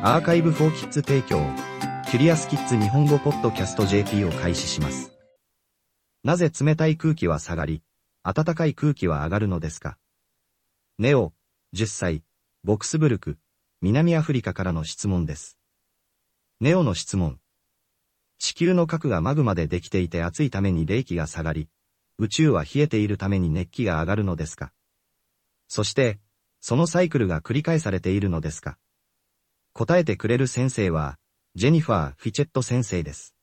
アーカイブフォーキッズ提供、キュリアスキッズ日本語ポッドキャスト JP を開始します。なぜ冷たい空気は下がり、暖かい空気は上がるのですか？ネオ、10歳、ボクスブルク、南アフリカからの質問です。ネオの質問。地球の核がマグマでできていて熱いために冷気が下がり、宇宙は冷えているために熱気が上がるのですか？そして、そのサイクルが繰り返されているのですか？答えてくれる先生は、ジェニファー・フィチェット先生です。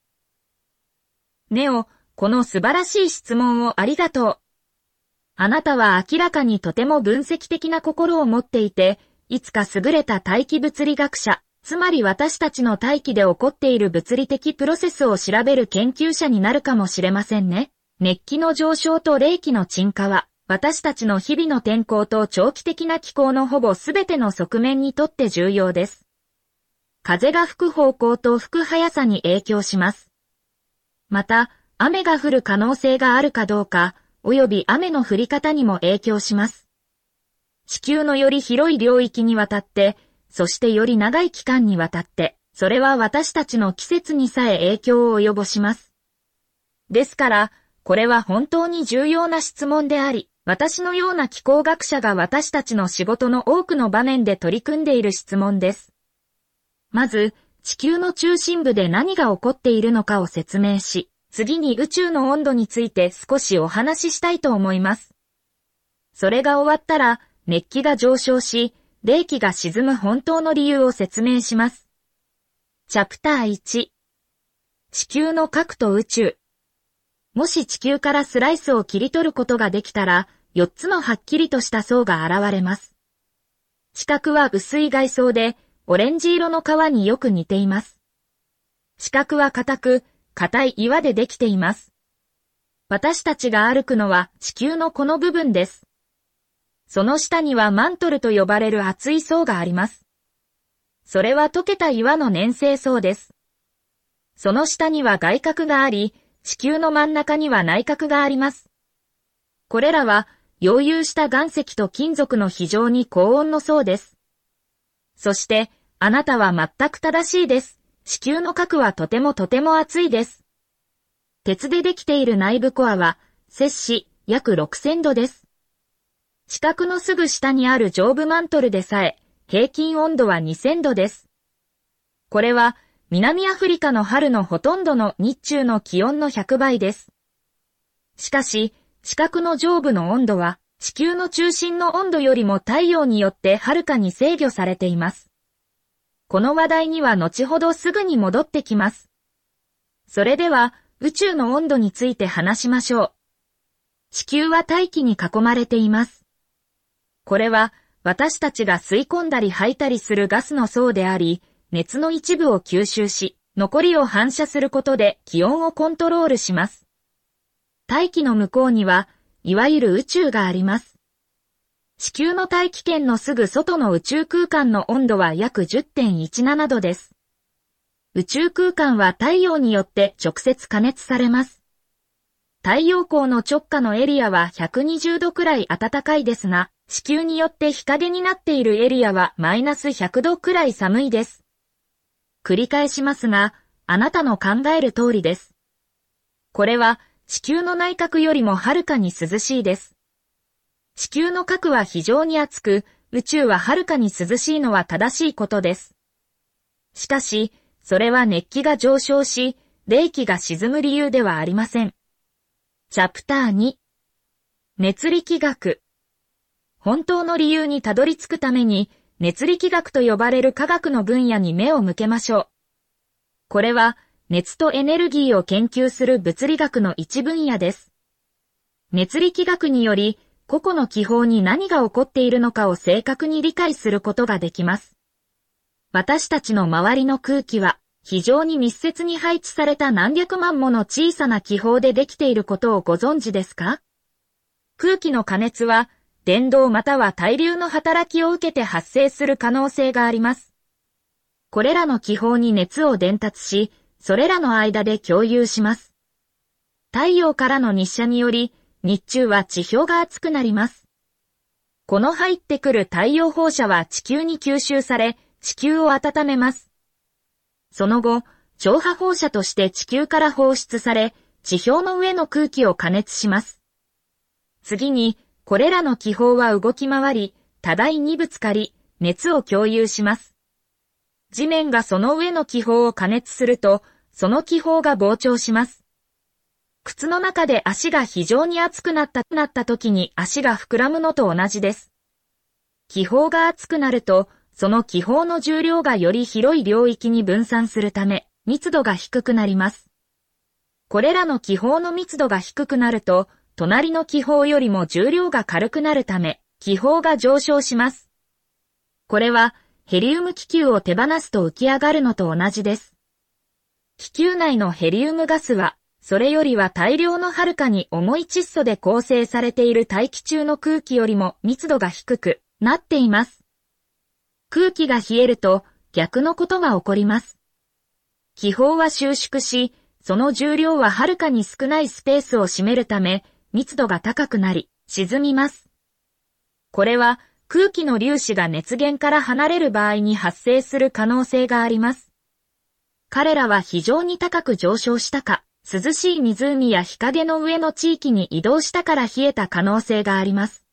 ネオ、この素晴らしい質問をありがとう。あなたは明らかにとても分析的な心を持っていて、いつか優れた大気物理学者、つまり私たちの大気で起こっている物理的プロセスを調べる研究者になるかもしれませんね。熱気の上昇と冷気の沈下は、私たちの日々の天候と長期的な気候のほぼすべての側面にとって重要です。風が吹く方向と吹く速さに影響します。また、雨が降る可能性があるかどうか、及び雨の降り方にも影響します。地球のより広い領域にわたって、そしてより長い期間にわたって、それは私たちの季節にさえ影響を及ぼします。ですから、これは本当に重要な質問であり、私のような気候学者が私たちの仕事の多くの場面で取り組んでいる質問です。まず、地球の中心部で何が起こっているのかを説明し、次に宇宙の温度について少しお話ししたいと思います。それが終わったら、熱気が上昇し、冷気が沈む本当の理由を説明します。チャプター1地球の核と宇宙もし地球からスライスを切り取ることができたら、4つのはっきりとした層が現れます。地殻は薄い外装で、オレンジ色の皮によく似ています。四角は硬く、硬い岩でできています。私たちが歩くのは地球のこの部分です。その下にはマントルと呼ばれる厚い層があります。それは溶けた岩の粘性層です。その下には外核があり、地球の真ん中には内核があります。これらは、溶融した岩石と金属の非常に高温の層です。そして、あなたは全く正しいです。地球の核はとてもとても熱いです。鉄でできている内部コアは、摂氏約6000度です。地殻のすぐ下にある上部マントルでさえ、平均温度は2000度です。これは、南アフリカの春のほとんどの日中の気温の100倍です。しかし、地殻の上部の温度は、地球の中心の温度よりも太陽によってはるかに制御されています。この話題には後ほどすぐに戻ってきます。それでは、宇宙の温度について話しましょう。地球は大気に囲まれています。これは、私たちが吸い込んだり吐いたりするガスの層であり、熱の一部を吸収し、残りを反射することで気温をコントロールします。大気の向こうには、いわゆる宇宙があります。地球の大気圏のすぐ外の宇宙空間の温度は約10.17度です。宇宙空間は太陽によって直接加熱されます。太陽光の直下のエリアは120度くらい暖かいですが、地球によって日陰になっているエリアはマイナス100度くらい寒いです。繰り返しますが、あなたの考える通りです。これは地球の内角よりもはるかに涼しいです。地球の核は非常に熱く、宇宙ははるかに涼しいのは正しいことです。しかし、それは熱気が上昇し、冷気が沈む理由ではありません。チャプター2熱力学本当の理由にたどり着くために、熱力学と呼ばれる科学の分野に目を向けましょう。これは、熱とエネルギーを研究する物理学の一分野です。熱力学により、個々の気泡に何が起こっているのかを正確に理解することができます。私たちの周りの空気は、非常に密接に配置された何百万もの小さな気泡でできていることをご存知ですか？空気の加熱は、電動または対流の働きを受けて発生する可能性があります。これらの気泡に熱を伝達し、それらの間で共有します。太陽からの日射により、日中は地表が熱くなります。この入ってくる太陽放射は地球に吸収され、地球を温めます。その後、超波放射として地球から放出され、地表の上の空気を加熱します。次に、これらの気泡は動き回り、多大にぶつかり、熱を共有します。地面がその上の気泡を加熱すると、その気泡が膨張します。靴の中で足が非常に熱くなったなった時に足が膨らむのと同じです。気泡が熱くなると、その気泡の重量がより広い領域に分散するため、密度が低くなります。これらの気泡の密度が低くなると、隣の気泡よりも重量が軽くなるため、気泡が上昇します。これは、ヘリウム気球を手放すと浮き上がるのと同じです。気球内のヘリウムガスは、それよりは大量のはるかに重い窒素で構成されている大気中の空気よりも密度が低くなっています。空気が冷えると逆のことが起こります。気泡は収縮し、その重量ははるかに少ないスペースを占めるため、密度が高くなり、沈みます。これは空気の粒子が熱源から離れる場合に発生する可能性があります。彼らは非常に高く上昇したか、涼しい湖や日陰の上の地域に移動したから冷えた可能性があります。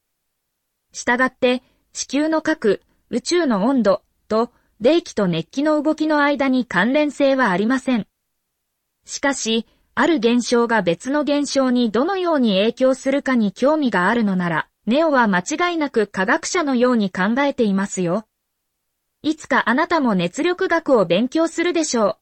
したがって、地球の核、宇宙の温度と、冷気と熱気の動きの間に関連性はありません。しかし、ある現象が別の現象にどのように影響するかに興味があるのなら、ネオは間違いなく科学者のように考えていますよ。いつかあなたも熱力学を勉強するでしょう。